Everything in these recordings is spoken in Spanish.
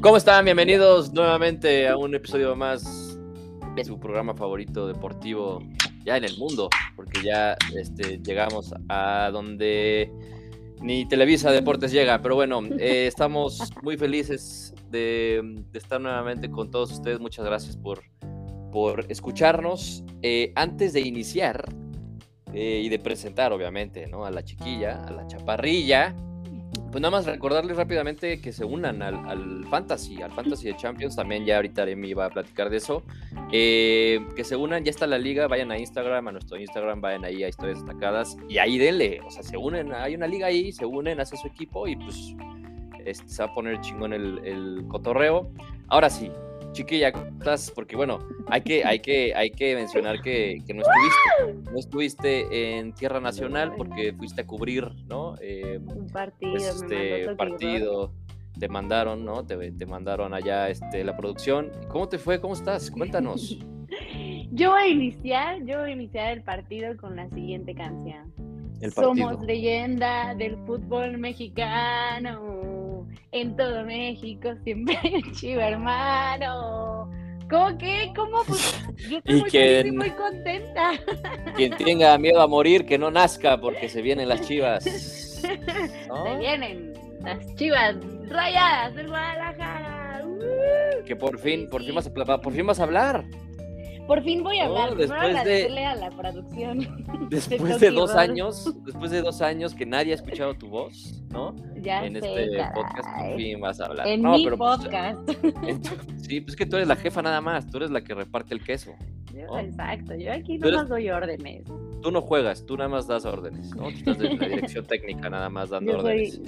¿Cómo están? Bienvenidos nuevamente a un episodio más de su programa favorito deportivo ya en el mundo, porque ya este, llegamos a donde ni Televisa Deportes llega, pero bueno, eh, estamos muy felices de, estar nuevamente con todos ustedes. Muchas gracias por, por escucharnos. Eh, antes de iniciar eh, y de presentar, obviamente, ¿no? a la chiquilla, a la chaparrilla, pues nada más recordarles rápidamente que se unan al, Fantasy, al Fantasy de Champions. También ya ahorita me iba a platicar de eso. Eh, que se unan, ya está la liga. Vayan a Instagram, a nuestro Instagram, vayan ahí a historias destacadas y ahí denle. O sea, se unen, hay una liga ahí, se unen, hace su equipo y pues este, se va a poner chingón el, el cotorreo. Ahora sí, chiquilla, ¿cómo estás? Porque bueno, hay que, hay que, hay que mencionar que, no estuviste, no estuviste en Tierra Nacional porque fuiste a cubrir, ¿no? Eh, un partido, pues, este partido, te mandaron, ¿no? Te, te, mandaron allá este, la producción. ¿Cómo te fue? ¿Cómo estás? Cuéntanos. yo voy a iniciar, yo voy a iniciar el partido con la siguiente canción. Somos leyenda del fútbol mexicano en todo México siempre hay un chivo hermano. ¿Cómo que? ¿Cómo? Pues yo estoy muy, muy contenta. Quien tenga miedo a morir, que no nazca, porque se vienen las chivas. Se vienen las chivas rayadas del Guadalajara. que por fin, por fin, vas a, por fin vas a hablar. Por fin voy a hablar. después de a la producción. Después de dos años, después de dos años que nadie ha escuchado tu voz, ¿no? Ya en este podcast por fin vas a hablar. En no, mi pero, pues, podcast. sí, pues que tú eres la jefa nada más, tú eres la que reparte el queso. exacto, yo aquí no más doy órdenes. Tú no juegas, tú nada más das órdenes, ¿no? Tú estás en la dirección técnica nada más dando yo órdenes.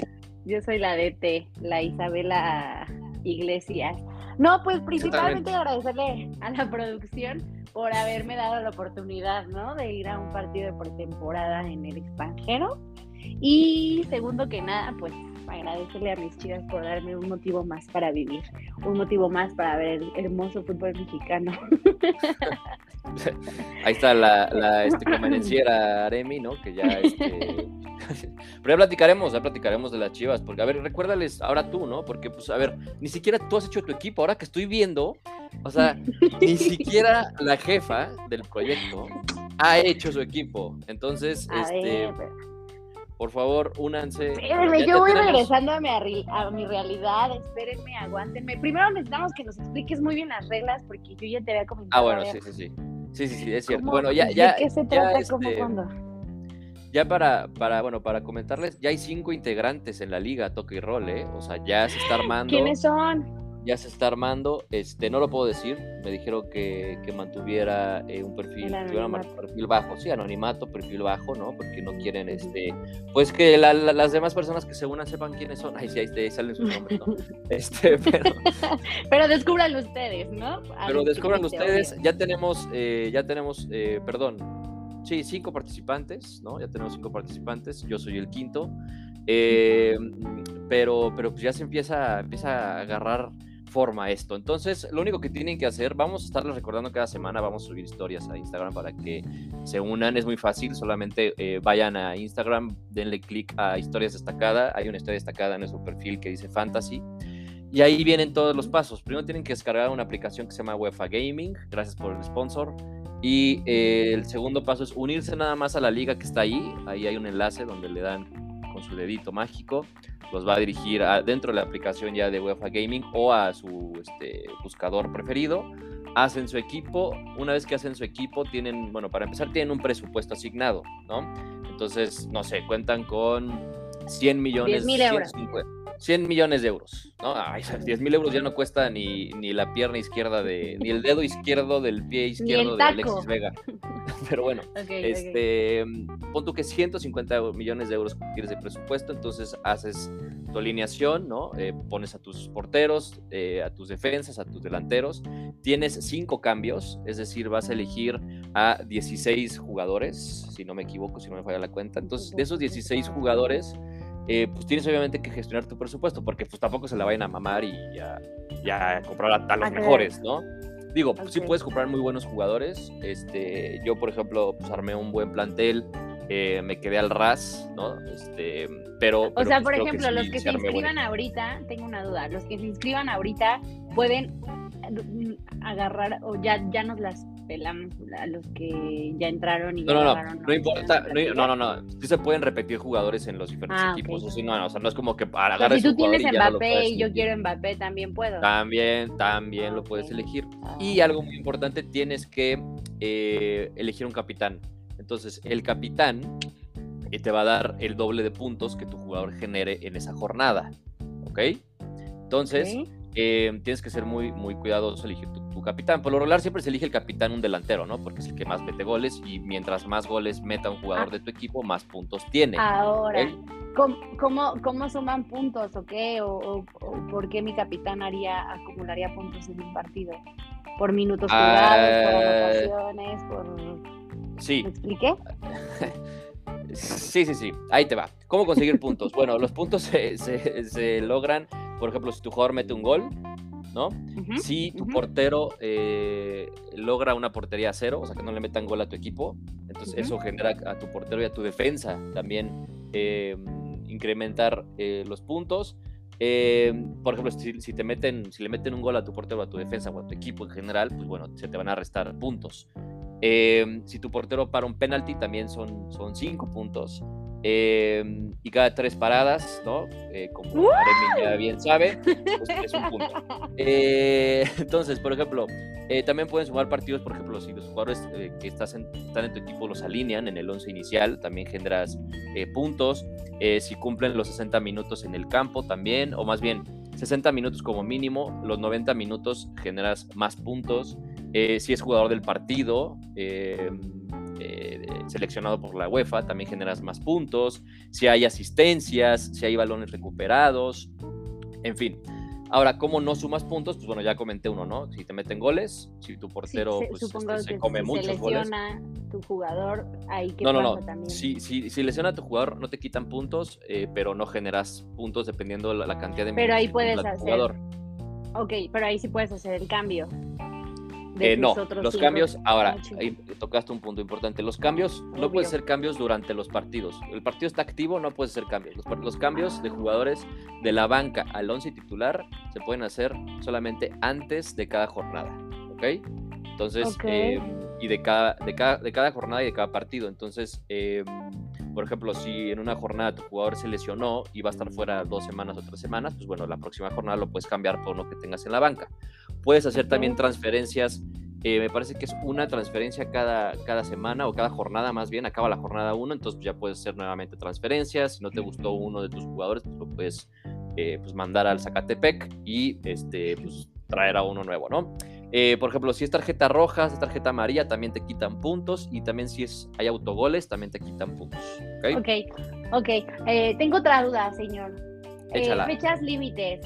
yo soy la DT, la Isabela Iglesias. No, pues principalmente agradecerle a la producción por haberme dado la oportunidad, ¿no? De ir a un partido de pretemporada en el extranjero. Y segundo que nada, pues agradecerle a mis chicas por darme un motivo más para vivir, un motivo más para ver el hermoso fútbol mexicano. Ahí está la, la este, convenenciera Aremi, ¿no? Que ya este... Pero ya platicaremos, ya platicaremos de las chivas, porque a ver, recuérdales ahora tú, ¿no? Porque, pues, a ver, ni siquiera tú has hecho tu equipo, ahora que estoy viendo, o sea, ni siquiera la jefa del proyecto ha hecho su equipo. Entonces, este por favor, únanse. Espérenme, yo voy regresando a mi, a mi, realidad. Espérenme, aguántenme. Primero necesitamos que nos expliques muy bien las reglas, porque yo ya te había comentado. Ah, bueno, sí, sí, sí. Sí, sí, sí, es cierto. Bueno, ya, ya. ¿De qué se trata? ¿Cómo, este, cuándo? Ya para, para, bueno, para comentarles, ya hay cinco integrantes en la liga Toque y Roll, ¿eh? O sea, ya se está armando. ¿Quiénes son? Ya se está armando. Este, no lo puedo decir. Me dijeron que, mantuviera eh, un perfil, perfil bajo, sí, anonimato, perfil bajo, ¿no? Porque no quieren, este, pues que las demás personas que se unan sepan quiénes son. Ay, sí, ahí, salen sus nombres, ¿no? Este, pero, pero descubran ustedes, ¿no? pero descubran ustedes. Ya tenemos, eh, ya tenemos, eh, perdón, sí, cinco participantes, ¿no? Ya tenemos cinco participantes. Yo soy el quinto. pero, pero pues ya se empieza, empieza a agarrar forma esto. Entonces, lo único que tienen que hacer, vamos a estarles recordando cada semana, vamos a subir historias a Instagram para que se unan. Es muy fácil, solamente eh, vayan a Instagram, denle clic a historias destacada. Hay una historia destacada en nuestro perfil que dice fantasy. Y ahí vienen todos los pasos. Primero tienen que descargar una aplicación que se llama UEFA Gaming. Gracias por el sponsor. Y eh, el segundo paso es unirse nada más a la liga que está ahí. Ahí hay un enlace donde le dan con su dedito mágico los va a dirigir a, dentro de la aplicación ya de UEFA Gaming o a su este, buscador preferido. Hacen su equipo, una vez que hacen su equipo, tienen, bueno, para empezar, tienen un presupuesto asignado, ¿no? Entonces, no sé, cuentan con 100 millones. 100 millones de euros, ¿no? Ay, 10 mil euros ya no cuesta ni, ni la pierna izquierda de, ni el dedo izquierdo del pie izquierdo de Alexis Vega. Pero bueno, este, pon tú que 150 millones de euros tienes de presupuesto, entonces haces tu alineación, ¿no? Eh, pones a tus porteros, eh, a tus defensas, a tus delanteros. Tienes cinco cambios, es decir, vas a elegir a 16 jugadores, si no me equivoco, si no me falla la cuenta. Entonces, de esos 16 jugadores, eh, pues tienes obviamente que gestionar tu presupuesto, porque pues tampoco se la vayan a mamar y ya, ya comprar a, los mejores, ¿no? Digo, pues, sí puedes comprar muy buenos jugadores. Este, yo, por ejemplo, pues armé un buen plantel eh, me quedé al ras, ¿no? Este, pero... O sea, pues, por ejemplo, los que se inscriban ahorita, tengo una duda, los que se inscriban ahorita pueden agarrar o ya, ya nos las pelamos a los que ya entraron y no, no, no, no, importa, no, no, no, sí se pueden repetir jugadores en los diferentes ah, equipos, o, no, o sea, no es como que para agarrar Si tú tienes Mbappé y yo quiero Mbappé, también puedo. También, también lo puedes elegir. Y ah. algo muy importante, tienes que eh, elegir un capitán. Entonces, el capitán eh, te va a dar el doble de puntos que tu jugador genere en esa jornada. ¿Ok? Entonces, eh, tienes que ser muy, muy cuidadoso elegir tu, capitán. Por lo regular siempre se elige el capitán un delantero, ¿no? Porque es el que más mete goles y mientras más goles meta un jugador ah. de tu equipo, más puntos tiene. Ahora, ¿cómo, cómo, suman puntos o qué? O, por qué mi capitán haría, acumularía puntos en un partido? ¿Por minutos jugados, por ah. anotaciones, por Sí. ¿Me expliqué? Sí, sí, sí. Ahí te va. ¿Cómo conseguir puntos? Bueno, los puntos se, logran, por ejemplo, si tu jugador mete un gol, ¿no? si tu portero eh, logra una portería cero, o sea, que no le metan gol a tu equipo, entonces eso genera a tu portero y a tu defensa también eh, incrementar eh, los puntos. por ejemplo, si, te meten, si le meten un gol a tu portero, a tu defensa o a tu equipo en general, pues bueno, se te van a restar puntos. Em, si tu portero para un penalti, también son, son cinco puntos. Em, y cada tres paradas, ¿no? Eh, como Aremi ya bien sabe, pues es un punto. Eh, entonces, por ejemplo, eh, también pueden sumar partidos, por ejemplo, si los jugadores que estás están en tu equipo los alinean en el 11 inicial, también generas puntos. si cumplen los 60 minutos en el campo, también, o más bien 60 minutos como mínimo, los 90 minutos generas más puntos. Eh, si es jugador del partido, eh, eh, seleccionado por la UEFA, también generas más puntos. Si hay asistencias, si hay balones recuperados, en fin. Ahora, ¿cómo no sumas puntos? Pues bueno, ya comenté uno, ¿no? Si te meten goles, si tu portero pues, este, se come muchos goles. tu jugador, ahí que No, no, no. También? Si, si, lesiona a tu jugador, no te quitan puntos, pero no generas puntos dependiendo la, la cantidad de Pero ahí puedes hacer. Jugador. Ok, pero ahí sí puedes hacer el cambio. Eh, no, los cambios, ahora, ahí tocaste un punto importante. Los cambios no pueden ser cambios durante los partidos. El partido está activo, no puede ser cambios. Los, cambios de jugadores de la banca al 11 titular se pueden hacer solamente antes de cada jornada. ¿Ok? Entonces, em, y de cada, de, cada, de cada jornada y de cada partido. Entonces, em, por ejemplo, si en una jornada tu jugador se lesionó y va a estar fuera dos semanas o tres semanas, pues bueno, la próxima jornada lo puedes cambiar por lo que tengas en la banca. Puedes hacer también transferencias. Eh, me parece que es una transferencia cada, cada semana o cada jornada más bien, acaba la jornada 1, entonces ya puedes hacer nuevamente transferencias. Si no te gustó uno de tus jugadores, pues lo puedes eh, pues mandar al Zacatepec y este, pues, traer a uno nuevo, ¿no? Eh, por ejemplo, si es tarjeta roja, si es tarjeta amarilla, también te quitan puntos. Y también si es, hay autogoles, también te quitan puntos. Ok, ok. okay. tengo otra duda, señor. fechas límites.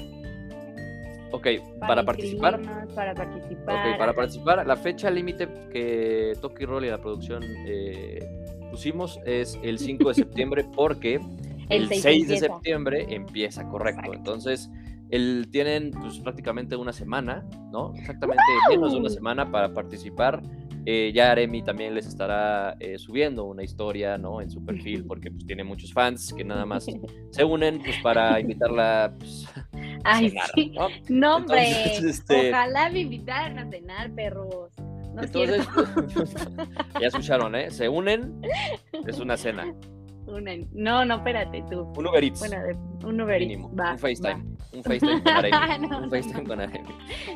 Ok, para, participar. Para participar. Ok, para participar, la fecha límite que Toki Roll y la producción eh, pusimos es el 5 de septiembre porque el, 6, de septiembre empieza, correcto. Entonces, el, tienen pues prácticamente una semana, ¿no? Exactamente menos de una semana para participar. Eh, ya Aremi también les estará eh, subiendo una historia, ¿no? En su perfil, porque pues tiene muchos fans que nada más se unen pues para invitarla pues, Ay, sí. ¿no? hombre. Este, Ojalá me invitaran a cenar, perros. No Entonces, ya escucharon, ¿eh? Se unen, es una cena. No, no, espérate tú. Un Uber Eats. Bueno, un Uber Eats. Va, un FaceTime. Un FaceTime con Aremi. un FaceTime con Aremi.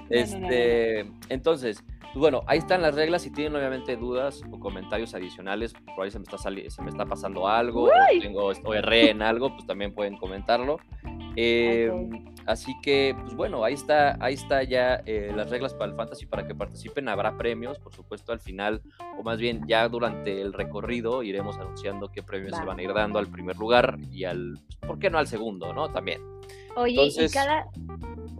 Este, entonces, bueno, ahí están las reglas. Si tienen obviamente dudas o comentarios adicionales, por ahí se me está, se me está pasando algo, o tengo, estoy erré en algo, pues también pueden comentarlo. Eh, Así que, pues bueno, ahí está, ahí está ya eh, las reglas para el fantasy para que participen. Habrá premios, por supuesto, al final, o más bien ya durante el recorrido iremos anunciando qué premios se van a ir dando al primer lugar y al, pues, ¿por qué no al segundo, no? También. Oye, y cada,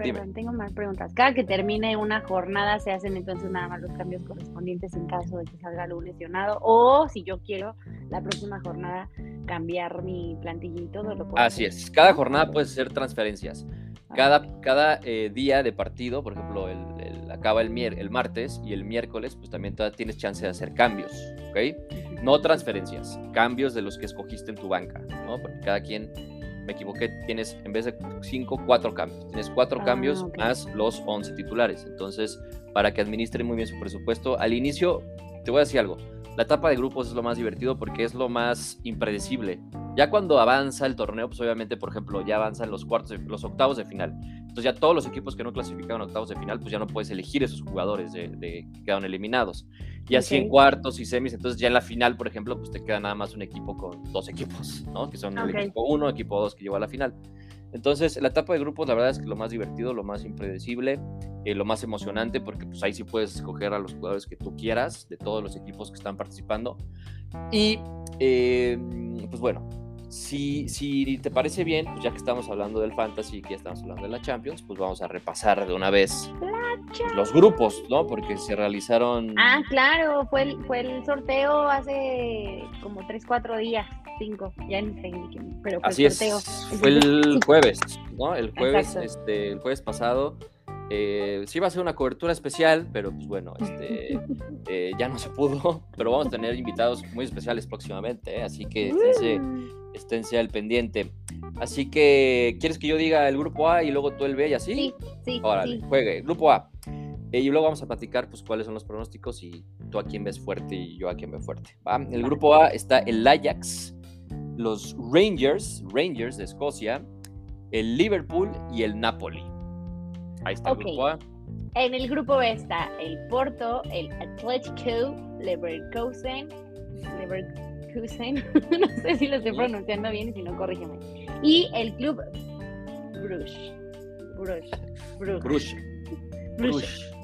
perdón, tengo más preguntas. Cada que termine una jornada se hacen entonces nada más los cambios correspondientes en caso de que salga algún lesionado o si yo quiero la próxima jornada cambiar mi plantilla y todo lo puedo Así es, cada jornada puede ser transferencias. Cada, cada eh, día de partido, por ejemplo, el, acaba el, mier el martes y el miércoles, pues también tienes chance de hacer cambios, ¿ok? no transferencias, cambios de los que escogiste en tu banca, ¿no? Porque cada quien, me equivoqué, tienes en vez de 5, 4 cambios. Tienes 4 Ah, cambios más los 11 titulares. Entonces, para que administren muy bien su presupuesto, al inicio, te voy a decir algo. La etapa de grupos es lo más divertido porque es lo más impredecible. Ya cuando avanza el torneo, pues obviamente, por ejemplo, ya avanzan los cuartos, de- los octavos de final. Entonces ya todos los equipos que no clasificaron a octavos de final, pues ya no puedes elegir esos jugadores de, de- que quedaron eliminados. Y así en cuartos y semis, entonces ya en la final, por ejemplo, pues te queda nada más un equipo con dos equipos, ¿no? Que son el equipo uno, equipo dos que llegó a la final. Entonces, la etapa de grupos, la verdad es que lo más divertido, lo más impredecible, eh, lo más emocionante, porque pues ahí sí puedes escoger a los jugadores que tú quieras, de todos los equipos que están participando. Y, eh, pues bueno, si, si te parece bien, pues ya que estamos hablando del Fantasy y que ya estamos hablando de la Champions, pues vamos a repasar de una vez pues, los grupos, ¿no? Porque se realizaron... Ah, claro, fue el, fue el sorteo hace como 3, 4 días, 5, ya ni sé pero fue Así el es, sorteo. fue el jueves, ¿no? El jueves, Exacto. este, el jueves pasado. eh, sí iba a ser una cobertura especial, pero pues bueno, este, eh, ya no se pudo, pero vamos a tener invitados muy especiales próximamente, ¿eh? así que esténse, Mm, esténse al pendiente. Así que, ¿quieres que yo diga el grupo A y luego tú el B y así? Sí, sí, Órale, sí. juegue, grupo A. Eh, y luego vamos a platicar pues cuáles son los pronósticos y tú a quién ves fuerte y yo a quién veo fuerte. ¿va? En el grupo A está el Ajax, los Rangers, Rangers de Escocia, el Liverpool y el Napoli. Ahí está el grupo A. En el grupo B está el Porto, el Atlético, Leverkusen, Leverkusen, Leverkusen, no sé si lo estoy pronunciando bien y si no, corrígeme. Y el club Bruges. Bruges. Bruges.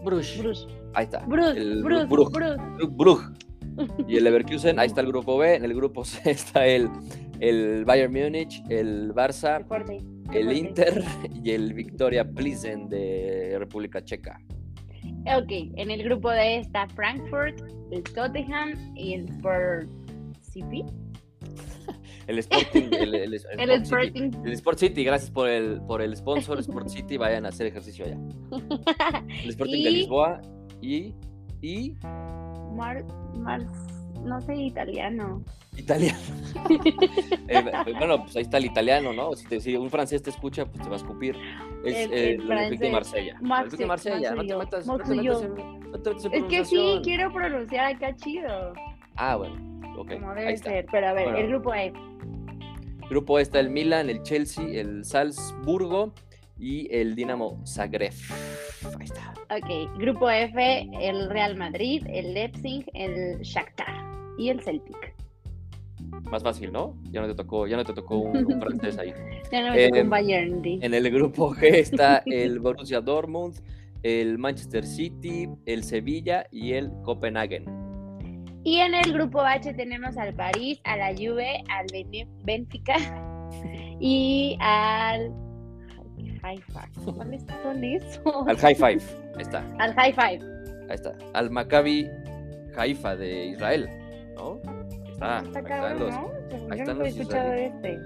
Bruges. Bruges. Ahí está. Bruges. Bruges. Bruges. Y el Leverkusen, ahí está el grupo B. En el grupo C está el, el Bayern Múnich, el Barça, el, Inter y el Victoria Plizen de República Checa. Ok, en el grupo D está Frankfurt, el Tottenham y el Sport. City. El Sporting, el, el- el El Sport City. Sporting. El Sport City, gracias por el, por el sponsor Sport City, vayan a hacer ejercicio allá. El Sporting de Lisboa y, y Mar, Mar, no sé italiano. italiano. Eh, bueno, pues ahí está el italiano, ¿no? Si, te- si un francés te escucha, pues te va a escupir. Es El- eh, el el Olympique de francés. Marsella. El Marse- de Marsella, no te metas, no te Marseille. metas en, no te metas en Es que sí, quiero pronunciar acá chido, Ah, bueno, ok, como ahí debe está. ser. Pero a ver, Bueno. el grupo E. Grupo A está el Milan, el Chelsea, el Salzburgo y el Dinamo Zagreb. Ahí está. Ok, grupo F, el Real Madrid, el Leipzig, el Shakhtar y el Celtic. Más fácil, ¿no? Ya no te tocó, ya no te tocó un, un francés ahí. Ya no me tocó Eh, un Bayern. di. En el grupo G está el Borussia Dortmund, el Manchester City, el Sevilla y el Copenhagen. Y en el grupo H tenemos al París, a la Juve, al Benfica y al Haifa. ¿Cuáles son esos? Al High Five. Ahí está, Al High Five. ahí está. Al Maccabi Haifa de Israel. ¿No? Ahí está. Está ahí están los- ¿no? Ahí están no he escuchado este.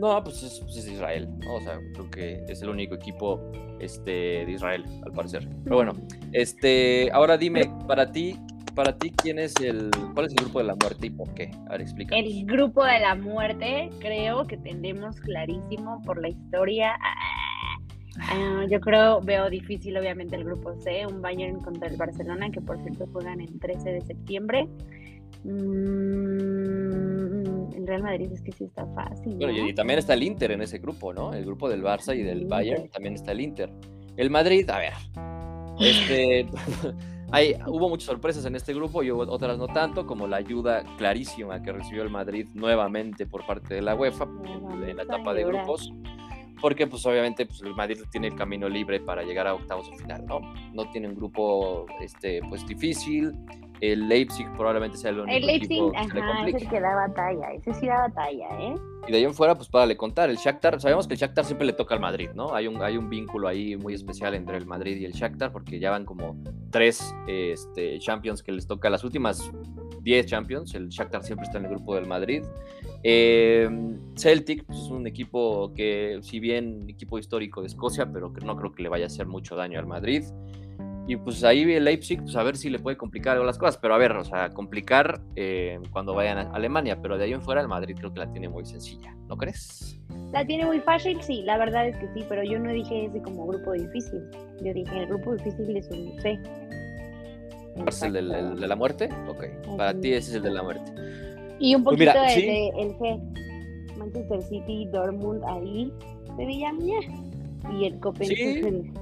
No, pues es, pues es Israel, ¿no? O sea, creo que es el único equipo este, de Israel, al parecer. Pero bueno, este, ahora dime, para ti, para ti, ¿quién es el, cuál es el grupo de la muerte y por qué? A ver, explícanos. El grupo de la muerte, creo que tenemos clarísimo por la historia. Ah, yo creo, veo difícil obviamente el grupo C, un Bayern contra el Barcelona, que por cierto juegan el 13 de septiembre. Mm, el Real Madrid es que sí está fácil. Bueno, y, también está el Inter en ese grupo, ¿no? El grupo del Barça y El del. Bayern también está el Inter. El Madrid, a ver, este, hay, hubo muchas sorpresas en este grupo y hubo otras no tanto, como la ayuda clarísima que recibió el Madrid nuevamente por parte de la UEFA en, en la etapa de grupos, porque pues obviamente pues, el Madrid tiene el camino libre para llegar a octavos de final, ¿no? No tiene un grupo este, pues difícil, el Leipzig probablemente sea el único El Leipzig, equipo que ajá, es el que da batalla, ese sí da batalla, ¿eh? Y de ahí en fuera, pues para le contar, el Shakhtar, sabemos que el Shakhtar siempre le toca al Madrid, ¿no? Hay un, hay un vínculo ahí muy especial entre el Madrid y el Shakhtar, porque ya van como tres este, Champions que les toca, las últimas 10 Champions, el Shakhtar siempre está en el grupo del Madrid. Eh, Celtic pues, es un equipo que, si bien equipo histórico de Escocia, pero que no creo que le vaya a hacer mucho daño al Madrid. Y pues ahí el Leipzig, pues a ver si le puede complicar algo las cosas. Pero a ver, o sea, complicar eh, cuando vayan a Alemania. Pero de ahí en fuera el Madrid creo que la tiene muy sencilla, ¿no crees? La tiene muy fácil, sí, la verdad es que sí, pero yo no dije ese como grupo difícil. Yo dije, el grupo difícil es un C. ¿Es el, de la muerte? Ok, para ti ese es el de la muerte. Y un pues poquito de, el G. Manchester City, Dortmund ahí, Sevilla, y el Copenhagen.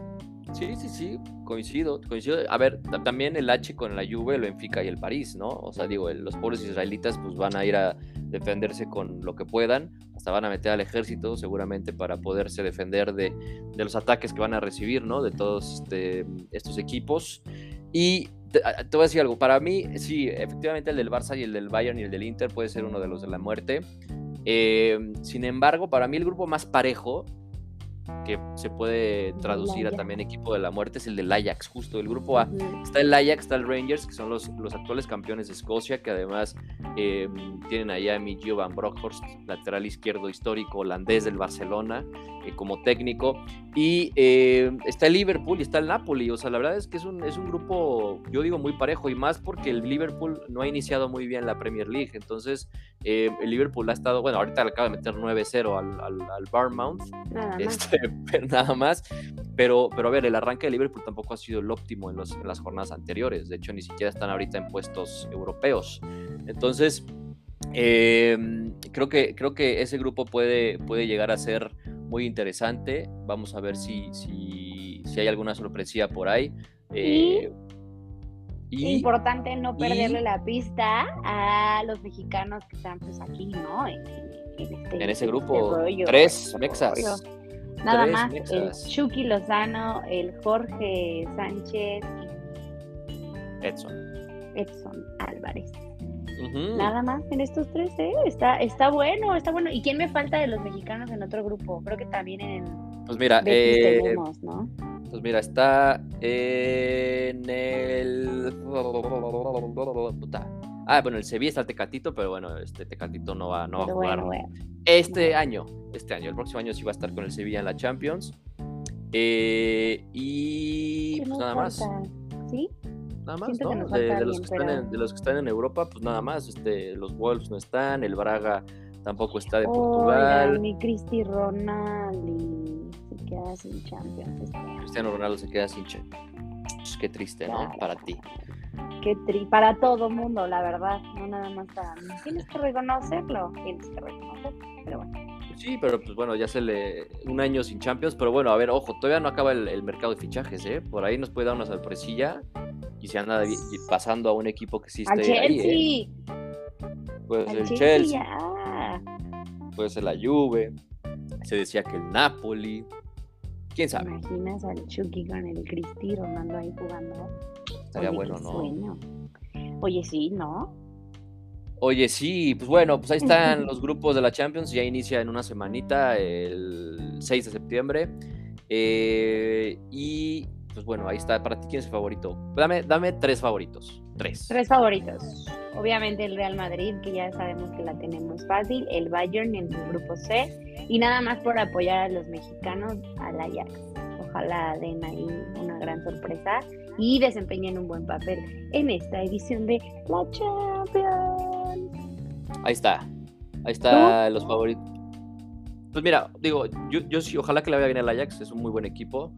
Sí, sí, sí, coincido, coincido. A ver, también el H con la Juve, el Benfica y el París, ¿no? O sea, digo, los pobres israelitas pues van a ir a defenderse con lo que puedan, hasta van a meter al ejército seguramente para poderse defender de, los ataques que van a recibir, ¿no? De todos este, estos equipos. Y te, voy a decir algo, para mí, sí, efectivamente el del Barça y el del Bayern y el del Inter puede ser uno de los de la muerte. Eh, sin embargo, para mí el grupo más parejo que se puede traducir a también equipo de la muerte es el del Ajax, justo el grupo A. Está el Ajax, está el Rangers, que son los, los actuales campeones de Escocia, que además eh, tienen allá a Miguel Van Bronckhorst, lateral izquierdo histórico holandés del Barcelona, eh, como técnico. Y eh, está el Liverpool y está el Napoli. O sea, la verdad es que es un, es un grupo, yo digo, muy parejo y más porque el Liverpool no ha iniciado muy bien la Premier League. Entonces, el Liverpool ha estado, bueno, ahorita le acaba de meter 9-0 al, al, al Barmouth. Este, nada más. Pero, pero a ver, el arranque de Liverpool tampoco ha sido el óptimo en, los, en las jornadas anteriores. De hecho, ni siquiera están ahorita en puestos europeos. Entonces, em, creo, que, creo que ese grupo puede, puede llegar a ser muy interesante. Vamos a ver si, si, si hay alguna sorpresía por ahí. Eh, Importante no perderle la pista a los mexicanos que están pues aquí, ¿no? En, este, ese grupo, tres mexas. Nada más, el Chucky Lozano, el Jorge Sánchez y Edson. Edson Álvarez. Nada más en estos tres, ¿eh? Está, está bueno, está bueno. ¿Y quién me falta de los mexicanos en otro grupo? Creo que también en. Pues mira, eh, ¿no? Pues mira, está en el. Ah, bueno, el Sevilla está el Tecatito, pero bueno, este Tecatito no va, no va a jugar este año. Este año, el próximo año sí va a estar con el Sevilla en la Champions. Eh, y pues nada más. ¿Sí? Nada más, ¿no? De, los que están en, Europa, pues nada más. Este, los Wolves no están, el Braga tampoco está de Portugal. Mi Cristi Ronaldo se queda sin Champions. Este Cristiano Ronaldo se queda sin Champions. Qué triste, ¿no? Para ti. Qué tri para todo mundo, la verdad, no nada más para mí. Tienes que reconocerlo, tienes que reconocerlo, pero bueno. Sí, pero pues bueno, ya se le un año sin Champions, pero bueno, a ver, ojo, todavía no acaba el, mercado de fichajes, ¿eh? Por ahí nos puede dar una sorpresilla y se anda pasando a un equipo que sí esté ahí, ¿eh? Puede ser el Chelsea, puede ser la Juve, se decía que el Napoli, quién sabe. imaginas al Chucky con el Cristi Ronaldo ahí jugando? Estaría bueno, ¿no? Oye, sí, ¿no? Oye, sí, pues bueno, pues ahí están los grupos de la Champions, ya inicia en una semanita, el 6 de septiembre. Eh, y pues bueno, ahí está. Para ti, ¿quién es el favorito? Dame, dame tres favoritos. Tres. Tres favoritos. Obviamente el Real Madrid, que ya sabemos que la tenemos fácil. El Bayern en el grupo C. Y nada más por apoyar a los mexicanos al Ajax. Ojalá den ahí una gran sorpresa y desempeñen un buen papel en esta edición de la Champions. Ahí está. Ahí está los favoritos. Pues mira, digo, yo, yo sí, ojalá que le vaya bien al Ajax, es un muy buen equipo,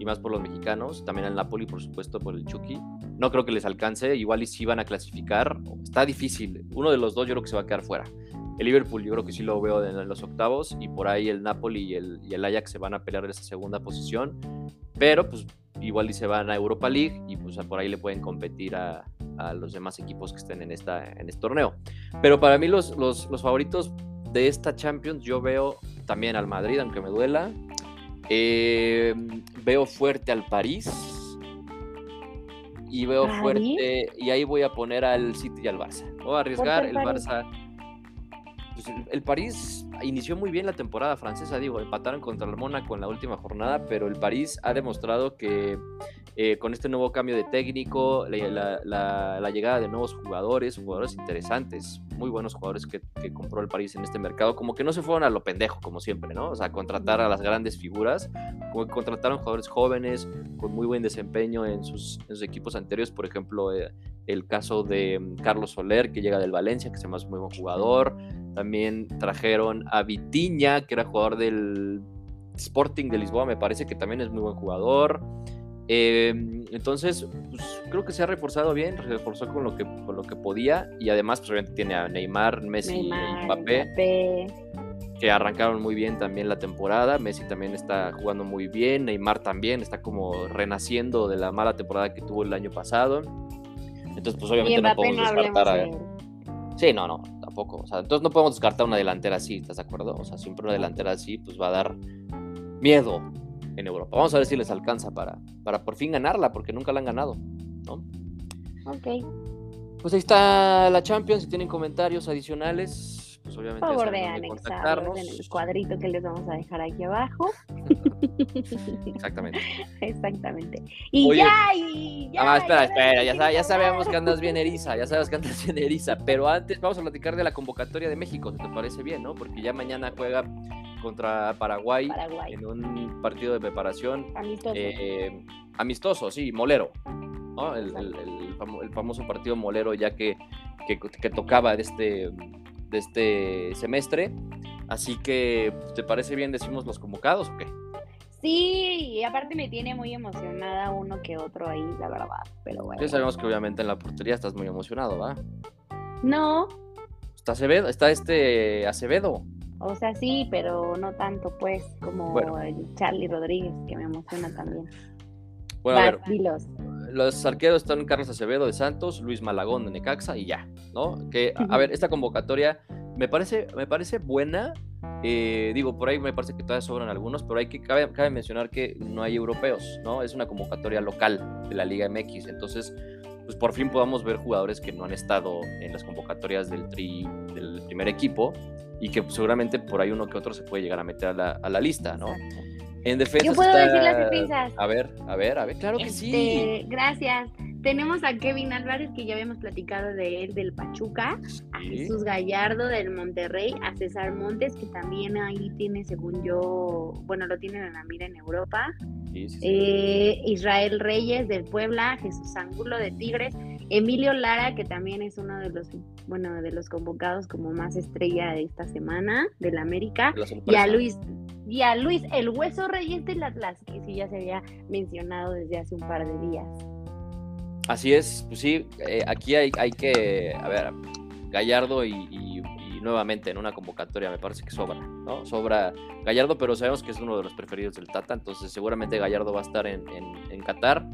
y más por los mexicanos, también al Napoli, por supuesto, por el Chucky. No creo que les alcance, igual y si van a clasificar, está difícil, uno de los dos yo creo que se va a quedar fuera. El Liverpool yo creo que sí lo veo en los octavos, y por ahí el Napoli y el, y el Ajax se van a pelear en esa segunda posición, pero pues igual y se van a Europa League y pues por ahí le pueden competir a, los demás equipos que estén en, esta, en este torneo. Pero para mí los, los, favoritos de esta Champions yo veo también al Madrid, aunque me duela. Eh, veo fuerte al París. Y veo fuerte, y ahí voy a poner al City y al Barça. Voy a arriesgar el Barça pues, el, París inició muy bien la temporada francesa, digo, empataron contra el Mónaco en la última jornada, pero el París ha demostrado que eh, con este nuevo cambio de técnico, la, llegada de nuevos jugadores, jugadores interesantes, muy buenos jugadores que, compró el París en este mercado, como que no se fueron a lo pendejo, como siempre, ¿no? O sea, contratar a las grandes figuras, como que contrataron jugadores jóvenes con muy buen desempeño en sus, equipos anteriores, por ejemplo, eh, el caso de mm, Carlos Soler, que llega del Valencia, que se llama muy buen jugador. También trajeron a Vitiña, que era jugador del Sporting de Lisboa, me parece que también es muy buen jugador. Em, entonces, pues, creo que se ha reforzado bien, reforzó con lo que, con lo que podía y además, pues obviamente tiene a Neymar, Messi y Mbappé, que arrancaron muy bien también la temporada. Messi también está jugando muy bien, Neymar también está como renaciendo de la mala temporada que tuvo el año pasado. Entonces, pues obviamente no podemos descartar Sí, no, no, tampoco. O sea, entonces no podemos descartar una delantera así, ¿estás de acuerdo? O sea, siempre una delantera así, pues va a dar miedo en Europa. Vamos a ver si les alcanza para, para por fin ganarla, porque nunca la han ganado, ¿no? Ok. Pues ahí está la Champions. Si tienen comentarios adicionales, pues obviamente. Por favor de anexarlos en el cuadrito que les vamos a dejar aquí abajo. Exactamente. Exactamente. Y ya, y ya. Ah, espera, espera, ya, ya, sabemos que andas bien eriza, ya sabes que andas bien eriza. Pero antes vamos a platicar de la convocatoria de México, si te parece bien, ¿no? Porque ya mañana juega contra Paraguay, en un partido de preparación. Amistoso. Eh, amistoso, sí, molero. El, famoso partido molero ya que, que, tocaba de este, de este semestre. Así que, ¿te parece bien decimos los convocados o qué? Sí, y aparte me tiene muy emocionada uno que otro ahí, la verdad. Pero bueno. Ya sabemos que obviamente en la portería estás muy emocionado, ¿va? No. Está Acevedo, está este Acevedo. O sea, sí, pero no tanto, pues, como el Charlie Rodríguez, que me emociona también. Bueno, a ver, los arqueros están Carlos Acevedo de Santos, Luis Malagón de Necaxa y ya, ¿no? Que, a, ver, esta convocatoria me parece, me parece buena. Eh, digo, por ahí me parece que todavía sobran algunos, pero hay que cabe, cabe, mencionar que no hay europeos, ¿no? Es una convocatoria local de la Liga MX, entonces, pues por fin podamos ver jugadores que no han estado en las convocatorias del tri, del primer equipo y que seguramente por ahí uno que otro se puede llegar a meter a la, a la lista, ¿no? En defensa. Yo puedo decir las defensas. A ver, a ver, a ver, claro que sí. Este, gracias. Tenemos a Kevin Álvarez, que ya habíamos platicado de él, del Pachuca, a Jesús Gallardo del Monterrey, a César Montes, que también ahí tiene, según yo, bueno, lo tienen en la mira en Europa. Eh, Israel Reyes del Puebla, Jesús Angulo de Tigres, Emilio Lara, que también es uno de los, bueno, de los convocados como más estrella de esta semana del América, y a Luis, y a Luis El Hueso Reyes del Atlas, que sí ya se había mencionado desde hace un par de días. Así es, pues sí, eh, aquí hay, hay que, a ver, Gallardo y, nuevamente en una convocatoria me parece que sobra, ¿no? Sobra Gallardo, pero sabemos que es uno de los preferidos del Tata, entonces seguramente Gallardo va a estar en, en, en Qatar.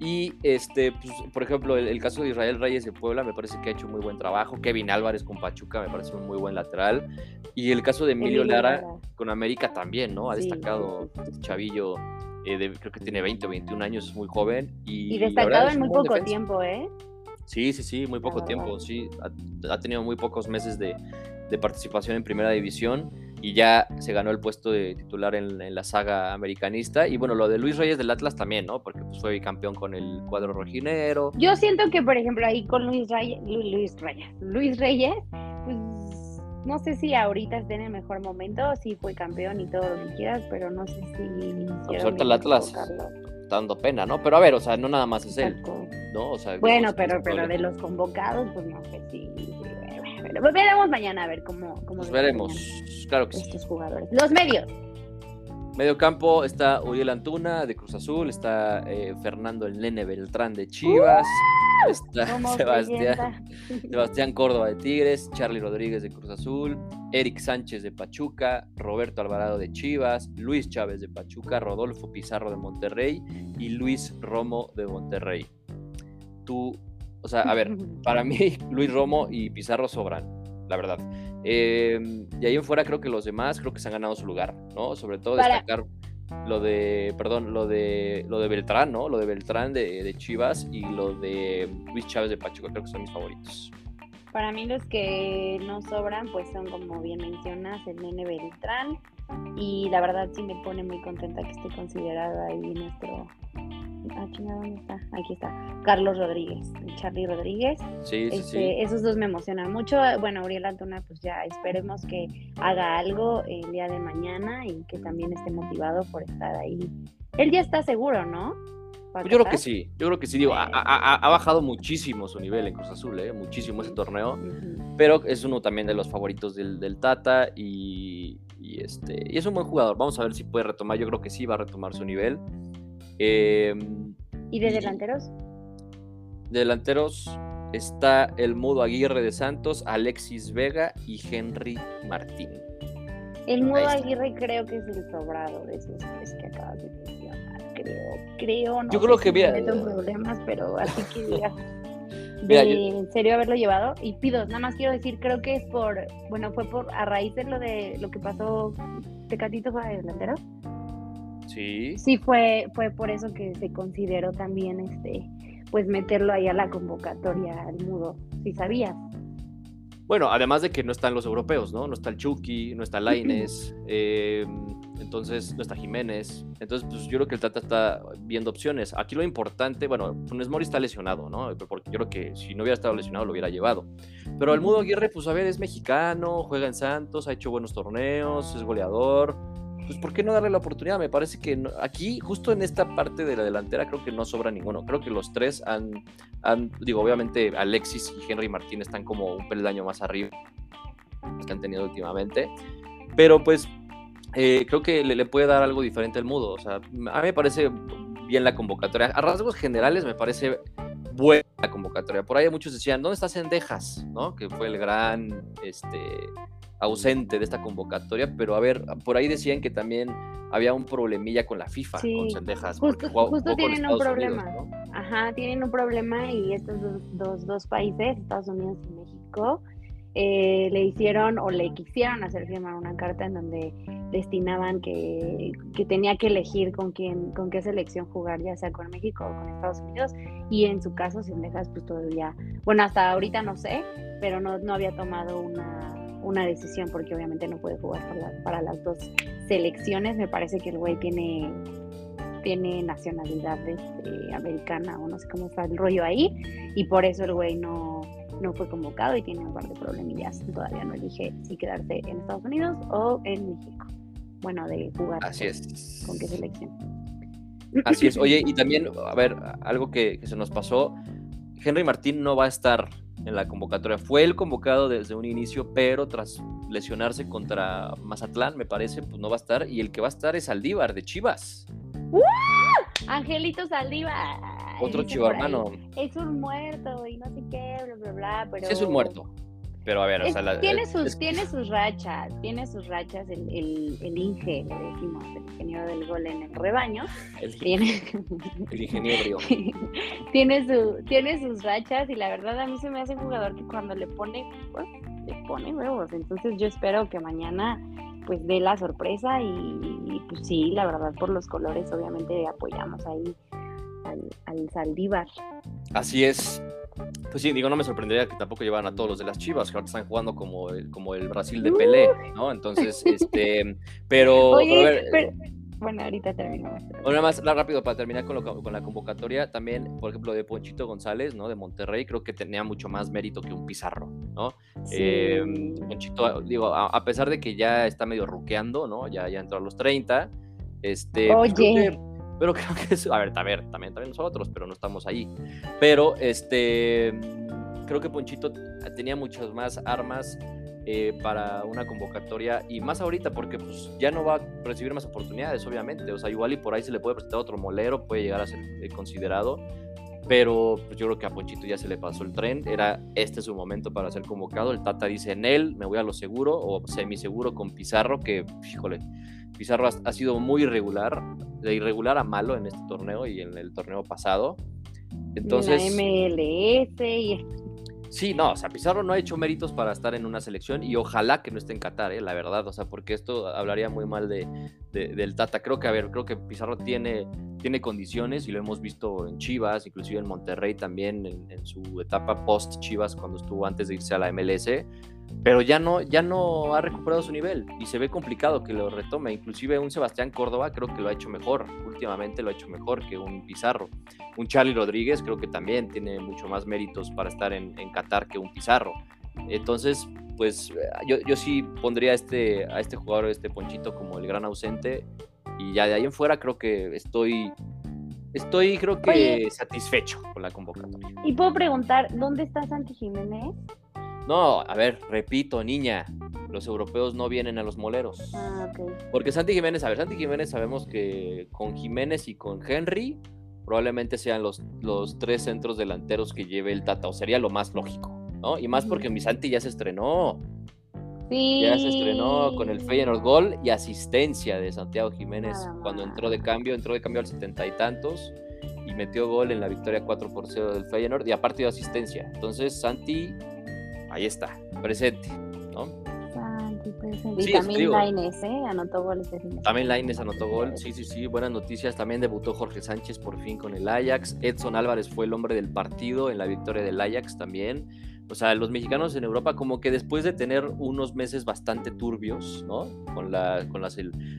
Y este, pues, por ejemplo, el, caso de Israel Reyes de Puebla me parece que ha hecho muy buen trabajo. Kevin Álvarez con Pachuca me parece un muy buen lateral. Y el caso de Emilio, Lara, con América también, ¿no? Ha destacado este chavillo, eh, creo que tiene 20 o 21 años, es muy joven. Y, destacado en muy poco tiempo, ¿eh? Sí, sí, sí, muy poco tiempo, sí. Ha, tenido muy pocos meses de, de participación en primera división y ya se ganó el puesto de titular en, la saga americanista. Y bueno, lo de Luis Reyes del Atlas también, ¿no? Porque pues, fue campeón con el cuadro rojinero. Yo siento que, por ejemplo, ahí con Luis Reyes, Luis Reyes, Luis Reyes, no sé si ahorita esté en el mejor momento, si fue campeón y todo lo que quieras, pero no sé si... Pues ahorita el Atlas dando pena, ¿no? Pero a ver, o sea, no nada más es él, ¿no? O sea, bueno, pero, pero de los convocados, pues no sé si pues veremos mañana a ver cómo. cómo Nos veremos, claro que estos jugadores. Los medios. Medio campo está Uriel Antuna de Cruz Azul, está eh, Fernando el Nene Beltrán de Chivas, está Sebastián, Sebastián Córdoba de Tigres, Charlie Rodríguez de Cruz Azul, Eric Sánchez de Pachuca, Roberto Alvarado de Chivas, Luis Chávez de Pachuca, Rodolfo Pizarro de Monterrey y Luis Romo de Monterrey. Tú o sea, a ver, para mí Luis Romo y Pizarro sobran, la verdad. Em, y ahí en fuera creo que los demás creo que se han ganado su lugar, ¿no? Sobre todo destacar lo de, perdón, lo de lo de Beltrán, ¿no? Lo de Beltrán de, Chivas y lo de Luis Chávez de Pachuca, creo que son mis favoritos. Para mí los que no sobran, pues son como bien mencionas, el nene Beltrán. Y la verdad sí me pone muy contenta que esté considerado ahí nuestro ah, ¿dónde está? Aquí está. Carlos Rodríguez, Charlie Rodríguez. Sí, sí, sí. Este, esos dos me emocionan mucho. Bueno, Uriel Antuna, pues ya esperemos que haga algo el día de mañana y que también esté motivado por estar ahí. Él ya está seguro, ¿no? Pues yo creo que sí, yo creo que sí, digo, ha, bajado muchísimo su nivel en Cruz Azul, ¿eh? muchísimo ese torneo, pero es uno también de los favoritos del, Tata y, este, y es un buen jugador, vamos a ver si puede retomar, yo creo que sí va a retomar su nivel. Em, ¿Y de delanteros? De delanteros está el Mudo Aguirre de Santos, Alexis Vega y Henry Martín. El Mudo Aguirre creo que es el sobrado de esos tres que acabas de mencionar creo, creo, no Yo creo que mira, problemas, pero así que diga. De en serio haberlo llevado y pido, nada más quiero decir, creo que es por, bueno, fue por a raíz de lo de lo que pasó, Tecatito fue delantero. Sí. Sí, fue, fue por eso que se consideró también este, pues meterlo ahí a la convocatoria al mudo, si sabías. Bueno, además de que no están los europeos, ¿no? No está el Chucky, no está Laines, eh, entonces no está Jiménez. Entonces, pues yo creo que el Tata está viendo opciones. Aquí lo importante, bueno, Funes Mori está lesionado, ¿no? Porque yo creo que si no hubiera estado lesionado lo hubiera llevado. Pero el Mudo Aguirre, pues a ver, es mexicano, juega en Santos, ha hecho buenos torneos, es goleador pues ¿por qué no darle la oportunidad? Me parece que aquí, justo en esta parte de la delantera, creo que no sobra ninguno. Creo que los tres han, digo, obviamente Alexis y Henry Martín están como un peldaño más arriba que han tenido últimamente. Pero pues eh, creo que le, puede dar algo diferente al mudo. O sea, a mí me parece bien la convocatoria. A rasgos generales me parece buena la convocatoria. Por ahí muchos decían, ¿dónde está Cendejas? ¿No? Que fue el gran este, ausente de esta convocatoria, pero a ver, por ahí decían que también había un problemilla con la FIFA, con Cendejas. Justo, justo tienen un problema. Ajá, tienen un problema y estos dos, dos, países, Estados Unidos y México, eh, le hicieron o le quisieron hacer firmar una carta en donde destinaban que, que, tenía que elegir con quién, con qué selección jugar, ya sea con México o con Estados Unidos. Y en su caso, Cendejas, pues todavía, bueno, hasta ahorita no sé, pero no, no había tomado una una decisión porque obviamente no puede jugar para, las dos selecciones. Me parece que el güey tiene, tiene nacionalidad este, americana o no sé cómo está el rollo ahí y por eso el güey no, no fue convocado y tiene un par de problemillas. Todavía no elige si quedarse en Estados Unidos o en México. Bueno, de jugar. Así es. ¿Con qué selección? Así es. Oye, y también, a ver, algo que, que se nos pasó. Henry Martín no va a estar en la convocatoria. Fue el convocado desde un inicio, pero tras lesionarse contra Mazatlán, me parece, pues no va a estar. Y el que va a estar es Aldívar de Chivas. ¡Uh! Angelito Saldívar. Otro chivo hermano. Es un muerto y no sé qué, bla, bla, bla. Pero... Sí, es un muerto. Pero a ver, o sea, tiene, sus, tiene sus rachas, tiene sus rachas el, el, el Inge, le decimos, el ingeniero del gol en el rebaño. El, tiene, el ingeniero. tiene, su, tiene sus rachas y la verdad a mí se me hace un jugador que cuando le pone, pues, le pone huevos. Entonces yo espero que mañana pues dé la sorpresa y, pues sí, la verdad por los colores obviamente apoyamos ahí al, al Saldívar. Así es, pues sí, digo, no me sorprendería que tampoco llevaran a todos los de las Chivas, que ahora están jugando como el, como el Brasil de Pelé, ¿no? Entonces, este, pero... bueno, ahorita terminamos. Bueno, nada más rápido para terminar con, lo, con la convocatoria, también, por ejemplo, de Ponchito González, ¿no? De Monterrey, creo que tenía mucho más mérito que un Pizarro, ¿no? Eh, Ponchito, digo, a, pesar de que ya está medio ruqueando, ¿no? Ya, ya entró a los 30, este... Pues Oye... Pero creo que es, a ver, a ver, también, también nosotros, pero no estamos ahí. Pero este, creo que Ponchito tenía muchas más armas eh, para una convocatoria y más ahorita porque pues ya no va a recibir más oportunidades, obviamente. O sea, igual y por ahí se le puede presentar otro molero, puede llegar a ser eh, considerado. Pero pues, yo creo que a Ponchito ya se le pasó el tren. Era este su momento para ser convocado. El Tata dice en él, me voy a lo seguro o semi seguro con Pizarro, que, híjole, Pizarro ha, sido muy irregular, de irregular a malo en este torneo y en el torneo pasado. Entonces. La MLS y. Sí, no, o sea, Pizarro no ha hecho méritos para estar en una selección y ojalá que no esté en Qatar, ¿eh? la verdad, o sea, porque esto hablaría muy mal de, del Tata. Creo que, a ver, creo que Pizarro tiene, tiene condiciones y lo hemos visto en Chivas, inclusive en Monterrey también en, su etapa post Chivas cuando estuvo antes de irse a la MLS, pero ya no, ya no ha recuperado su nivel y se ve complicado que lo retome. Inclusive un Sebastián Córdoba creo que lo ha hecho mejor, últimamente lo ha hecho mejor que un Pizarro. Un Charlie Rodríguez creo que también tiene mucho más méritos para estar en, en Qatar que un Pizarro. Entonces, pues yo, yo sí pondría a este, a este jugador, este Ponchito, como el gran ausente y ya de ahí en fuera creo que estoy, estoy creo que satisfecho con la convocatoria. Y puedo preguntar, ¿dónde está Santi Jiménez? No, a ver, repito, niña, los europeos no vienen a los moleros. Ah, ok. Porque Santi Jiménez, a ver, Santi Jiménez sabemos que con Jiménez y con Henry probablemente sean los, los tres centros delanteros que lleve el Tata, o sería lo más lógico, ¿no? Y más porque mi Santi ya se estrenó. Ya se estrenó con el Feyenoord gol y asistencia de Santiago Jiménez cuando entró de cambio, entró de cambio al setenta y tantos y metió gol en la victoria 4 por 0 del Feyenoord y aparte de asistencia. Entonces Santi, ahí está, presente, ¿no? Y también Laines, ¿eh? Anotó gol este También Laines anotó gol, sí, sí, sí, buenas noticias. También debutó Jorge Sánchez por fin con el Ajax. Edson Álvarez fue el hombre del partido en la victoria del Ajax también o sea, los mexicanos en Europa como que después de tener unos meses bastante turbios, ¿no? Con la, con la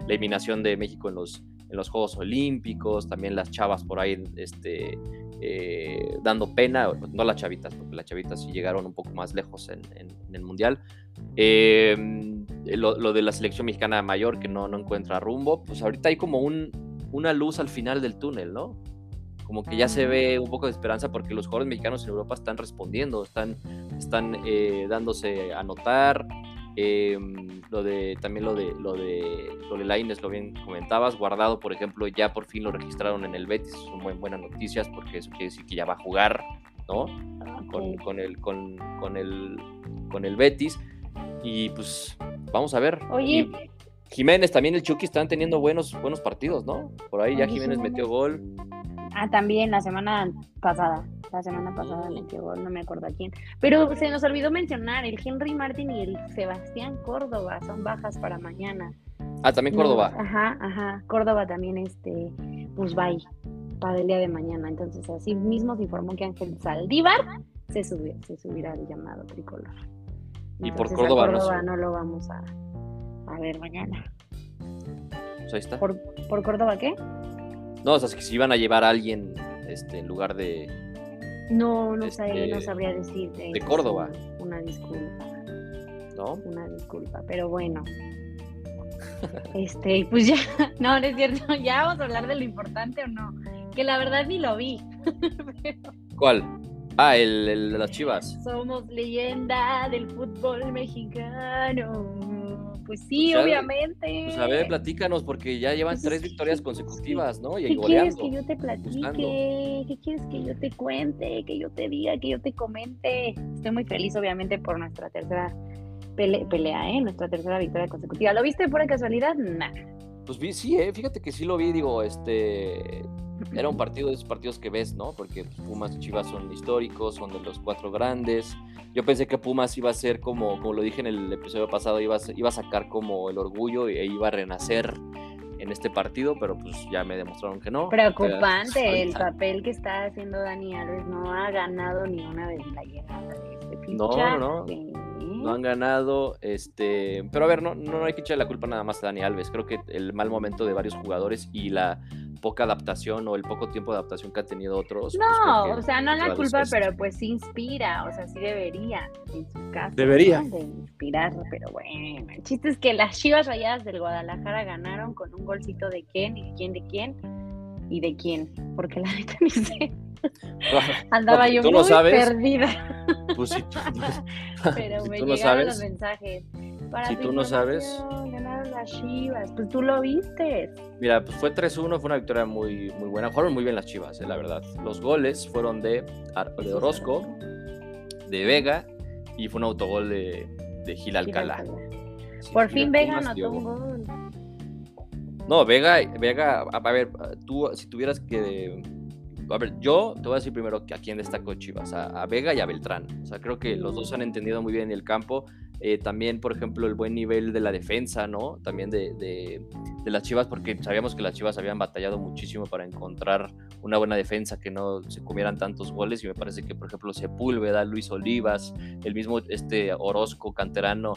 eliminación de México en los, en los Juegos Olímpicos, también las chavas por ahí este, eh, dando pena, no las chavitas, porque las chavitas sí llegaron un poco más lejos en, el Mundial. Em, lo, de la selección mexicana mayor que no, no encuentra rumbo, pues ahorita hay como un, una luz al final del túnel, ¿no? como que ya se ve un poco de esperanza porque los jugadores mexicanos en Europa están respondiendo, están, están eh, dándose a notar. Em, lo de también lo de lo de lo de Laines lo bien comentabas guardado por ejemplo ya por fin lo registraron en el Betis son muy buenas noticias porque eso quiere decir que ya va a jugar no con, con el con, con el con el Betis y pues vamos a ver. Oye Jiménez también el Chucky están teniendo buenos buenos partidos no por ahí ya Jiménez metió gol Ah, también la semana pasada. La semana pasada me llegó, no me acuerdo a quién. Pero se nos olvidó mencionar, el Henry Martin y el Sebastián Córdoba son bajas para mañana. Ah, también Córdoba. ajá, ajá. Córdoba también, este, pues para el día de mañana. Entonces, así mismo se informó que Ángel Saldívar se, subió, se subirá al llamado tricolor. y por Córdoba, Córdoba no, lo vamos a, a ver mañana. Pues ahí está. ¿Por, ¿Por Córdoba qué? No, o sea, que si iban a llevar a alguien este, en lugar de. No, no, sé, no sabría decir. De Córdoba. Una disculpa. ¿No? Una disculpa, pero bueno. este, pues ya, no, no es cierto, ya vamos a hablar de lo importante o no. Que la verdad ni lo vi. ¿Cuál? Ah, el, el de las chivas. Somos leyenda del fútbol mexicano. Pues sí, obviamente. Pues a ver, platícanos, porque ya llevan pues tres victorias consecutivas, ¿no? Y ¿Qué quieres que yo te platique? ¿Qué quieres que yo te cuente? Que yo te diga, que yo te comente. Estoy muy feliz, obviamente, por nuestra tercera pelea, ¿eh? Nuestra tercera victoria consecutiva. ¿Lo viste por casualidad? Nah. Pues vi, sí, ¿eh? fíjate que sí lo vi, digo, este era un partido de esos partidos que ves, ¿no? Porque Pumas y Chivas son históricos, son de los cuatro grandes. Yo pensé que Pumas iba a ser como, como lo dije en el episodio pasado, iba a, iba a sacar como el orgullo e iba a renacer en este partido, pero pues ya me demostraron que no. Preocupante el papel que está haciendo Dani Alves, no ha ganado ni una vez la llegada de este No, no, no han ganado, este, pero a ver, no, no hay que echarle la culpa nada más a Dani Alves, creo que el mal momento de varios jugadores y la poca adaptación o el poco tiempo de adaptación que ha tenido otros. Pues, no, o sea, no la culpa, pero pues sí inspira, o sea, sí debería, en su caso. Debería. De inspirar, pero bueno, el chiste es que las Chivas Rayadas del Guadalajara ganaron con un golcito de quién, y de quién, de quién, y de quién, porque la neta ni sé. Andaba yo muy perdida. Pues sí, pero me llegaron los mensajes. si tú no sabes. Ganaron las Chivas. Pues tú lo viste. Mira, pues fue 3-1, fue una victoria muy, muy buena. Jugaron muy bien las Chivas, eh, la verdad. Los goles fueron de, de Orozco, de Vega y fue un autogol de, de Gil Alcalá. Por fin Vega anotó un gol. No, Vega, Vega, a ver, tú si tuvieras que a ver, yo te voy a decir primero que a quién destacó Chivas, a, Vega y a Beltrán. O sea, creo que los dos han entendido muy bien el campo. Eh, también, por ejemplo, el buen nivel de la defensa, ¿no? También de, de, las Chivas, porque sabíamos que las Chivas habían batallado muchísimo para encontrar una buena defensa que no se comieran tantos goles. Y me parece que, por ejemplo, Sepúlveda, Luis Olivas, el mismo este Orozco, canterano,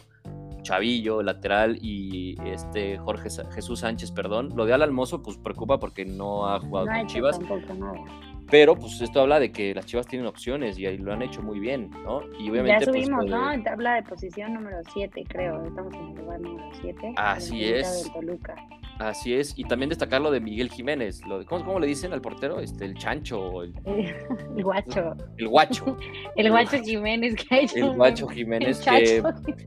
Chavillo, lateral, y este Jorge Jesús Sánchez, perdón. Lo de Al Almozo, pues preocupa porque no ha jugado con Chivas. Pero pues esto habla de que las Chivas tienen opciones y lo han hecho muy bien, ¿no? Y obviamente, ya pues, subimos, ¿no? En tabla de posición número 7, creo. Estamos en el lugar número 7. Así es. Así es, y también destacar lo de Miguel Jiménez, lo de, ¿cómo, le dicen al portero? Este, el chancho. El, el guacho. El guacho. el guacho Jiménez que ha hecho El guacho Jiménez que.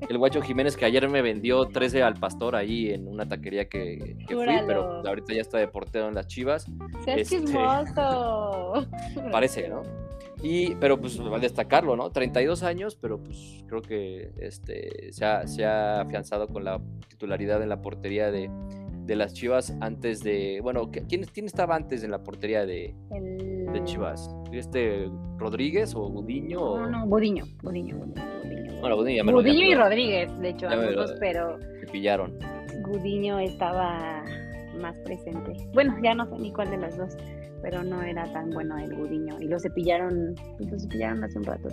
El guacho Jiménez que ayer me vendió 13 al pastor ahí en una taquería que, que fui, pero ahorita ya está de portero en las chivas. ¡Seas este, chismoso! Parece, ¿no? Y, pero pues va a destacarlo, ¿no? 32 años, pero pues creo que este, se, ha, se ha afianzado con la titularidad en la portería de, de las Chivas antes de. Bueno, ¿quién, quién estaba antes en la portería de, de Chivas? ¿Este Rodríguez o Gudiño? No, no, Gudiño. Gudiño, Bueno, Gudiño, Gudiño y Rodríguez, de hecho, ambos, pero. Se pillaron. Gudiño estaba más presente. Bueno, ya no sé ni cuál de las dos, pero no era tan bueno el Gudiño. Y lo cepillaron, pues lo cepillaron hace un rato.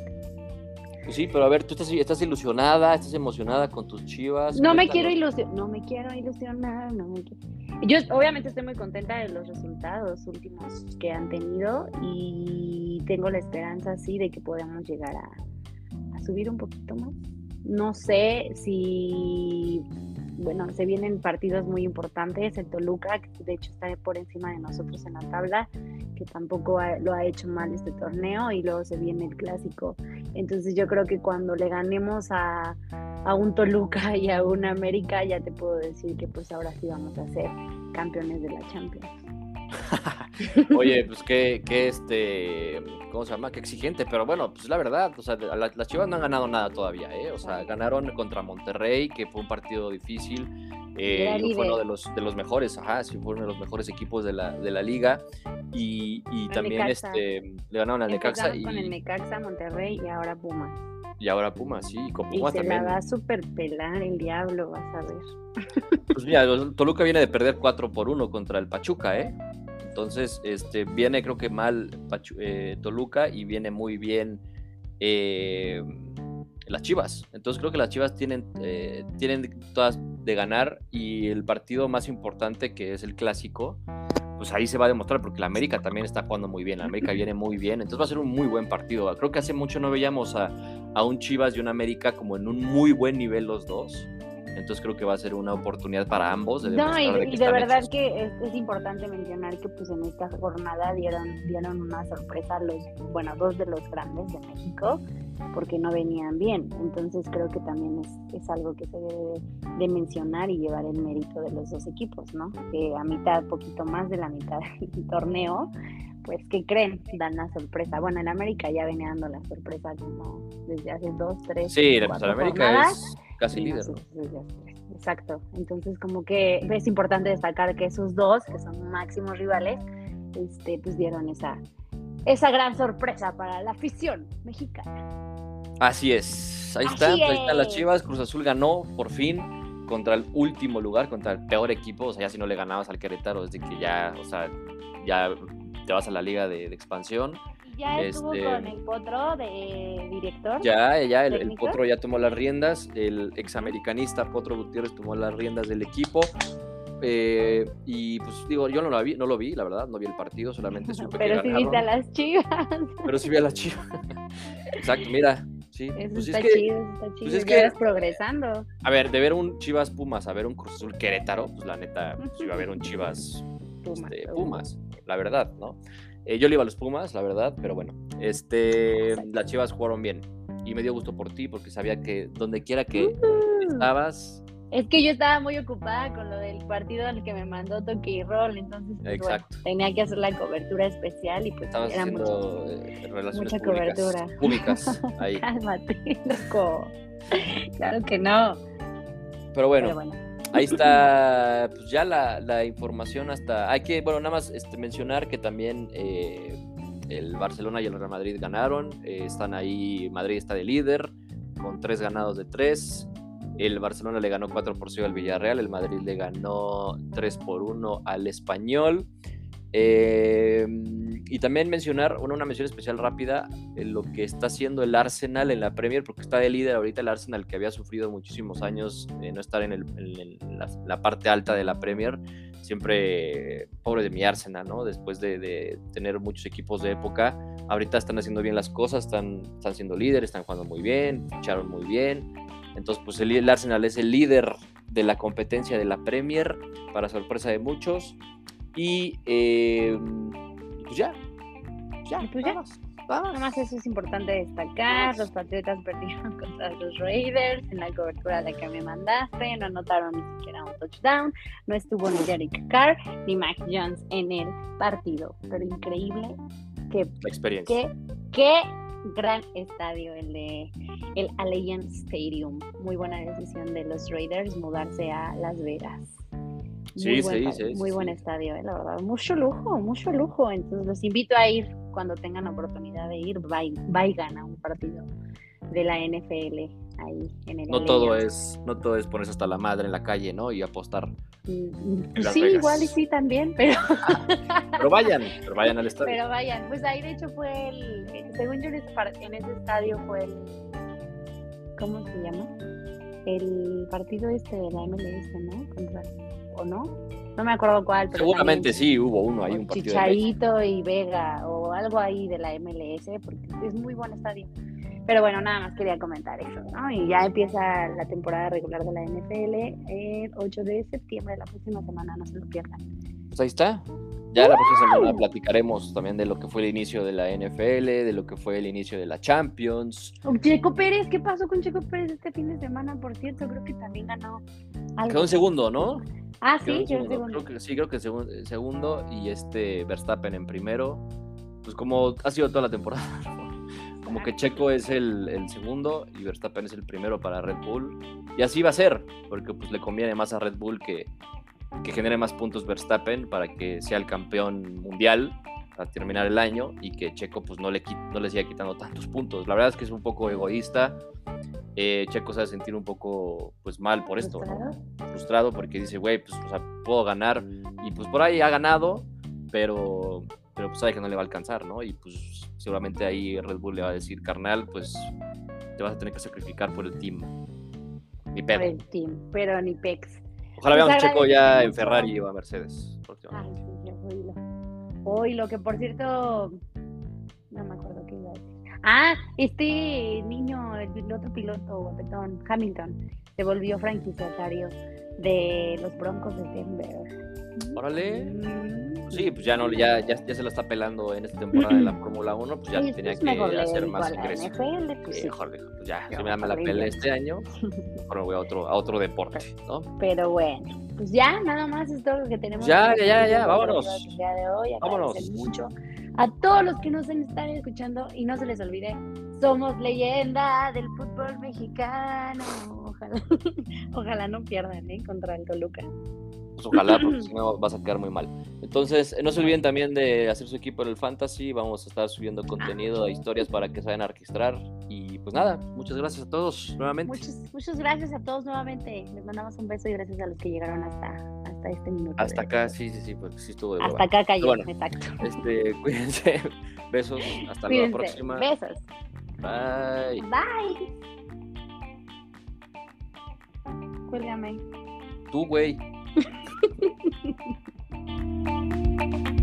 Pues sí, pero a ver, tú estás, estás ilusionada, estás emocionada con tus chivas. No me quiero ilusionar, no me quiero ilusionar, no me quiero. Yo obviamente estoy muy contenta de los resultados últimos que han tenido y tengo la esperanza sí de que podamos llegar a, a subir un poquito más. No sé si bueno, se vienen partidos muy importantes, el Toluca, que de hecho está por encima de nosotros en la tabla, que tampoco lo ha hecho mal este torneo, y luego se viene el clásico. Entonces yo creo que cuando le ganemos a, a un Toluca y a un América, ya te puedo decir que pues ahora sí vamos a ser campeones de la Champions. Oye, pues qué, qué, este, ¿cómo se llama? Qué exigente, pero bueno, pues la verdad, o sea, las Chivas no han ganado nada todavía, ¿eh? O sea, ganaron contra Monterrey, que fue un partido difícil, eh, fue uno de los, de los mejores, ajá, sí, fue uno de los mejores equipos de la, de la liga, y, y también este, le ganaron al Necaxa. Y... Con el Necaxa, Monterrey y ahora Pumas. Y ahora Pumas, sí, con Pumas y se la va a super pelar el diablo, vas a ver. Pues mira, Toluca viene de perder 4 por 1 contra el Pachuca, ¿eh? Entonces, este, viene creo que mal eh, Toluca y viene muy bien eh, las Chivas. Entonces creo que las Chivas tienen, eh, tienen todas de ganar y el partido más importante que es el clásico, pues ahí se va a demostrar porque la América también está jugando muy bien, la América viene muy bien, entonces va a ser un muy buen partido. Creo que hace mucho no veíamos a, a un Chivas y un América como en un muy buen nivel los dos. Entonces creo que va a ser una oportunidad para ambos. De no, y de, verdad que es, importante mencionar que pues en esta jornada dieron, dieron una sorpresa los, bueno, dos de los grandes de México, porque no venían bien. Entonces creo que también es, es algo que se debe de mencionar y llevar el mérito de los dos equipos, ¿no? Que a mitad, poquito más de la mitad del torneo, pues, ¿qué creen? Dan la sorpresa. Bueno, en América ya venía dando la sorpresa como desde hace dos, tres, Sí, América es casi líder. Exacto. Entonces, como que es importante destacar que esos dos, que son máximos rivales, este, pues dieron esa, esa gran sorpresa para la afición mexicana. Así es. Ahí están, ahí están las Chivas. Cruz Azul ganó por fin contra el último lugar, contra el peor equipo. O sea, ya si no le ganabas al Querétaro, desde que ya, o sea, ya te vas a la liga de, expansión. ¿Ya estuvo este, con el Potro de director? Ya, ya, el, Potro ya tomó las riendas, el examericanista Potro Gutiérrez tomó las riendas del equipo. Eh, y pues digo, yo no lo vi, no lo vi, la verdad, no vi el partido, solamente supe Pero sí viste a las chivas. Pero sí vi a las chivas. Exacto, mira. Sí, eso pues está chido, está pues chido. es que, progresando. A ver, de ver un Chivas Pumas a ver un Cruz Azul Querétaro, pues la neta, pues iba a ver un Chivas este, Pumas, la verdad, ¿no? Eh, yo le iba a los Pumas, la verdad, pero bueno, este, las Chivas jugaron bien y me dio gusto por ti porque sabía que donde quiera que estabas... Es que yo estaba muy ocupada con lo del partido al que me mandó Toque y Roll, entonces pues, tenía que hacer la cobertura especial y pues Estabas era haciendo eh, relaciones mucha cobertura. Públicas, ahí. Cálmate, loco. Claro que no. Pero bueno Ahí está, pues ya la, información hasta. Hay que, bueno, nada más este, mencionar que también eh, el Barcelona y el Real Madrid ganaron. Eh, están ahí, Madrid está de líder con tres ganados de tres. El Barcelona le ganó 4 por 0 al Villarreal, el Madrid le ganó 3 por 1 al Español. Eh, y también mencionar, una, mención especial rápida, en lo que está haciendo el Arsenal en la Premier, porque está de líder ahorita el Arsenal que había sufrido muchísimos años de no estar en, la, parte alta de la Premier. Siempre pobre de mi Arsenal, ¿no? Después de, tener muchos equipos de época, ahorita están haciendo bien las cosas, están, están siendo líderes, están jugando muy bien, ficharon muy bien. Entonces, pues el, el Arsenal es el líder de la competencia de la Premier, para sorpresa de muchos. Y eh, pues ya, ya, pues ya. Nada más eso es importante destacar. Los Patriotas perdieron contra los Raiders en la cobertura de la que me mandaste. No anotaron ni siquiera un touchdown. No estuvo ni Derek Carr ni Mac Jones en el partido. Pero increíble que. La experiencia. qué gran estadio el de el Allianz Stadium. Muy buena decisión de los Raiders mudarse a Las Vegas. Sí, sí, sí, Muy buen estadio, eh, la verdad. Mucho lujo, mucho lujo. Entonces los invito a ir cuando tengan oportunidad de ir. Vayan a un partido de la NFL ahí en el No todo es, no todo es ponerse hasta la madre en la calle, ¿no? Y apostar. Mm, pues sí, igual y sí también, pero. pero vayan, pero vayan al estadio. Pero vayan, pues ahí de hecho fue el, según yo en ese, estadio fue el, ¿cómo se llama? El partido este de la MLS, ¿no? Contra ¿o no? No me acuerdo cuál. Pero Seguramente sí, hubo uno ahí, un partido. Chicharito y Vega, o algo ahí de la MLS, porque es muy buen estadio. Pero bueno, nada más quería comentar eso, ¿no? Y ya empieza la temporada regular de la NFL el 8 de septiembre, la próxima semana, no se lo pierdan. Pues ahí está. Ya la próxima semana platicaremos también de lo que fue el inicio de la NFL, de lo que fue el inicio de la Champions. Checo Pérez, ¿qué pasó con Checo Pérez este fin de semana? Por cierto, creo que también ganó. Quedó un segundo, ¿no? Ah, sí, segundo. Creo que, sí, creo que el segundo y este Verstappen en primero. Pues como ha sido toda la temporada. Como que Checo es el, el, segundo y Verstappen es el primero para Red Bull. Y así va a ser, porque pues le conviene más a Red Bull que, que genere más puntos Verstappen para que sea el campeón mundial a terminar el año y que Checo pues no le, no le siga quitando tantos puntos. La verdad es que es un poco egoísta. Eh, Checo se va a sentir un poco pues mal por esto, ¿no? frustrado porque dice, güey, pues o sea, puedo ganar y pues por ahí ha ganado, pero, pero pues sabe que no le va a alcanzar, ¿no? Y pues seguramente ahí Red Bull le va a decir, carnal, pues te vas a tener que sacrificar por el team. Ni pedo. Por el team, pero ni pex. Ojalá veamos Checo ya en Ferrari o a Mercedes. Ay, sí, ya Hoy lo que por cierto, no me acuerdo qué iba a decir. Ah, este niño, el, otro piloto, guapetón, Hamilton, se volvió franquiciatario de los Broncos de Denver. Órale. Mm. Sí, pues ya no, ya, ya, ya, se lo está pelando en esta temporada de la Fórmula 1, pues ya tenía que hacer más ingresos. pues, mejor pues ya, si me da la pelea este año, mejor me voy a otro, a otro deporte, ¿no? Pero bueno, pues ya, nada más es todo lo que tenemos. Ya, ya, ya, ya, vámonos. El día de hoy, vámonos. mucho a todos los que nos están escuchando y no se les olvide, somos leyenda del fútbol mexicano. Ojalá, ojalá no pierdan ¿eh? contra el Toluca. Pues ojalá, porque si no vas a quedar muy mal. Entonces, no se olviden también de hacer su equipo en el Fantasy. Vamos a estar subiendo contenido, historias para que se vayan a registrar. Y pues nada, muchas gracias a todos nuevamente. Muchas, muchas gracias a todos nuevamente. Les mandamos un beso y gracias a los que llegaron hasta, hasta este minuto. Hasta acá, sí, sí, sí, porque sí estuvo de Hasta acá cayó, exacto. Este, cuídense. Besos. Hasta la próxima. Besos. Bye. Bye. Cuélgame. Tú, güey. thank you